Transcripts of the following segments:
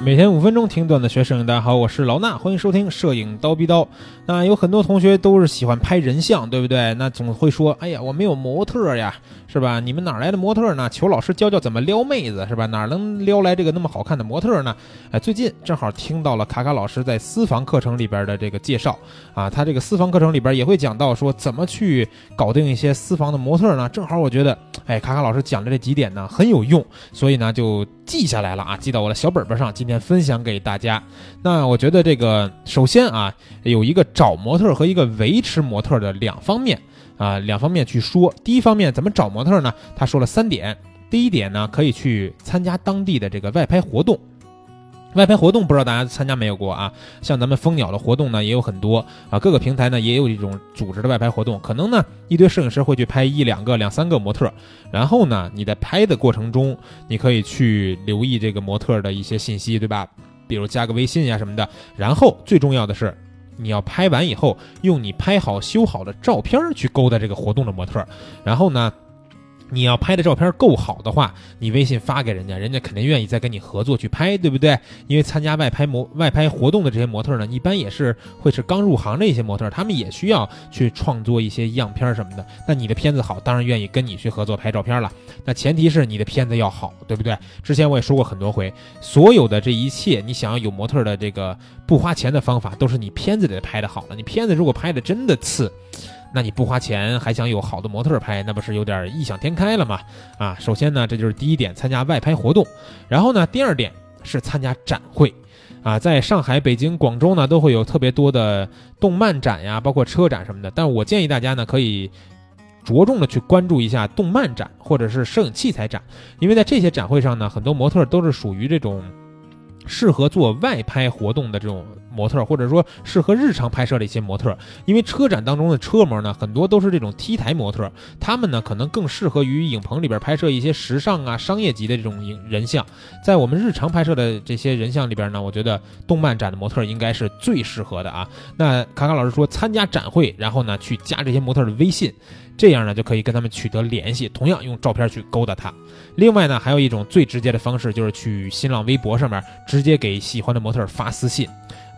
每天五分钟听段子学摄影，大家好，我是老衲，欢迎收听摄影刀逼刀。那有很多同学都是喜欢拍人像，对不对？那总会说，哎呀，我没有模特呀，是吧？你们哪来的模特呢？求老师教教怎么撩妹子，是吧？哪能撩来这个那么好看的模特呢？哎，最近正好听到了卡卡老师在私房课程里边的这个介绍啊，他这个私房课程里边也会讲到说怎么去搞定一些私房的模特呢？正好我觉得，哎，卡卡老师讲的这几点呢很有用，所以呢就记下来了啊，记到我的小本本上，今天分享给大家。那我觉得这个首先啊，有一个找模特和一个维持模特的两方面啊，两方面去说。第一方面怎么找模特呢？他说了三点。第一点呢，可以去参加当地的这个外拍活动。外拍活动不知道大家参加没有过啊？像咱们蜂鸟的活动呢也有很多啊，各个平台呢也有一种组织的外拍活动。可能呢一堆摄影师会去拍一两个、两三个模特，然后呢你在拍的过程中，你可以去留意这个模特的一些信息，对吧？比如加个微信呀什么的。然后最重要的是，你要拍完以后用你拍好修好的照片去勾搭这个活动的模特，然后呢。你要拍的照片够好的话，你微信发给人家，人家肯定愿意再跟你合作去拍，对不对？因为参加外拍模外拍活动的这些模特呢，一般也是会是刚入行的一些模特，他们也需要去创作一些样片什么的。那你的片子好，当然愿意跟你去合作拍照片了。那前提是你的片子要好，对不对？之前我也说过很多回，所有的这一切，你想要有模特的这个不花钱的方法，都是你片子得拍的好了。你片子如果拍的真的次。那你不花钱还想有好的模特拍，那不是有点异想天开了吗？啊，首先呢，这就是第一点，参加外拍活动。然后呢，第二点是参加展会，啊，在上海、北京、广州呢都会有特别多的动漫展呀，包括车展什么的。但我建议大家呢，可以着重的去关注一下动漫展或者是摄影器材展，因为在这些展会上呢，很多模特都是属于这种适合做外拍活动的这种。模特，或者说适合日常拍摄的一些模特，因为车展当中的车模呢，很多都是这种 T 台模特，他们呢可能更适合于影棚里边拍摄一些时尚啊、商业级的这种影人像。在我们日常拍摄的这些人像里边呢，我觉得动漫展的模特应该是最适合的啊。那卡卡老师说，参加展会，然后呢去加这些模特的微信，这样呢就可以跟他们取得联系，同样用照片去勾搭他。另外呢，还有一种最直接的方式，就是去新浪微博上面直直接给喜欢的模特发私信。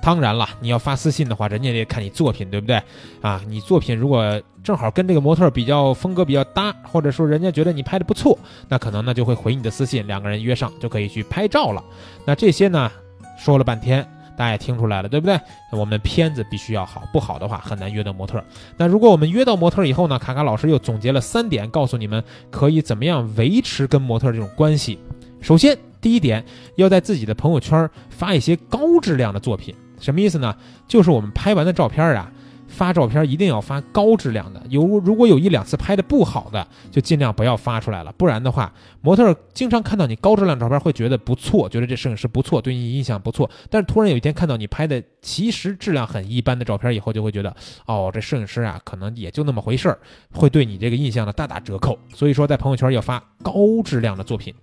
当然了，你要发私信的话，人家得看你作品，对不对？啊，你作品如果正好跟这个模特比较风格比较搭，或者说人家觉得你拍的不错，那可能呢就会回你的私信，两个人约上就可以去拍照了。那这些呢，说了半天，大家也听出来了，对不对？我们片子必须要好，不好的话很难约到模特。那如果我们约到模特以后呢，卡卡老师又总结了三点，告诉你们可以怎么样维持跟模特这种关系。首先，第一点，要在自己的朋友圈发一些高质量的作品。什么意思呢？就是我们拍完的照片啊，发照片一定要发高质量的。有如果有一两次拍的不好的，就尽量不要发出来了。不然的话，模特经常看到你高质量照片，会觉得不错，觉得这摄影师不错，对你印象不错。但是突然有一天看到你拍的其实质量很一般的照片以后，就会觉得哦，这摄影师啊，可能也就那么回事儿，会对你这个印象呢大打折扣。所以说，在朋友圈要发高质量的作品。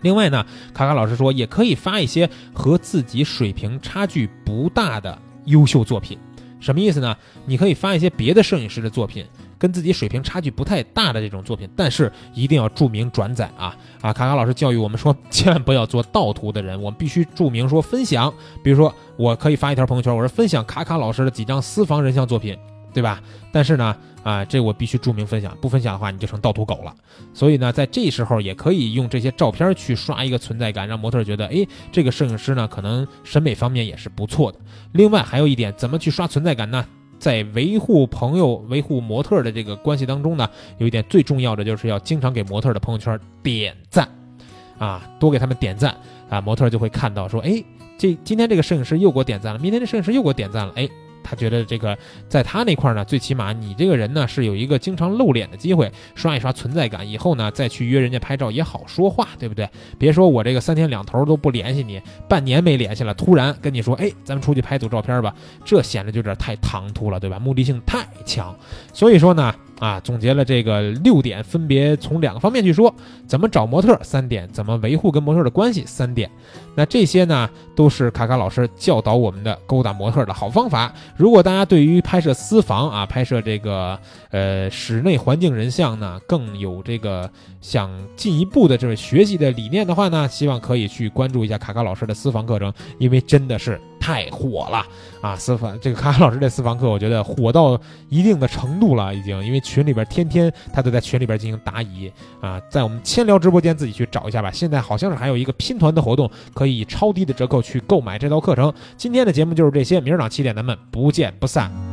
另外呢，卡卡老师说也可以发一些和自己水平差距不大的优秀作品，什么意思呢？你可以发一些别的摄影师的作品，跟自己水平差距不太大的这种作品，但是一定要注明转载啊啊！卡卡老师教育我们说，千万不要做盗图的人，我们必须注明说分享。比如说，我可以发一条朋友圈，我说分享卡卡老师的几张私房人像作品。对吧？但是呢，啊，这我必须注明分享，不分享的话，你就成盗图狗了。所以呢，在这时候也可以用这些照片去刷一个存在感，让模特觉得，哎，这个摄影师呢，可能审美方面也是不错的。另外还有一点，怎么去刷存在感呢？在维护朋友、维护模特的这个关系当中呢，有一点最重要的就是要经常给模特的朋友圈点赞，啊，多给他们点赞啊，模特就会看到说，哎，这今天这个摄影师又给我点赞了，明天这摄影师又给我点赞了，哎。他觉得这个在他那块呢，最起码你这个人呢是有一个经常露脸的机会，刷一刷存在感，以后呢再去约人家拍照也好说话，对不对？别说我这个三天两头都不联系你，半年没联系了，突然跟你说，哎，咱们出去拍组照片吧，这显得就有点太唐突了，对吧？目的性太强。所以说呢，啊，总结了这个六点，分别从两个方面去说：怎么找模特三点，怎么维护跟模特的关系三点。那这些呢，都是卡卡老师教导我们的勾搭模特的好方法。如果大家对于拍摄私房啊，拍摄这个呃室内环境人像呢，更有这个想进一步的这个学习的理念的话呢，希望可以去关注一下卡卡老师的私房课程，因为真的是太火了啊！私房这个卡卡老师这私房课，我觉得火到一定的程度了，已经，因为群里边天天他都在群里边进行答疑啊，在我们千聊直播间自己去找一下吧。现在好像是还有一个拼团的活动，可以。超低的折扣去购买这套课程。今天的节目就是这些，明儿早上七点咱们不见不散。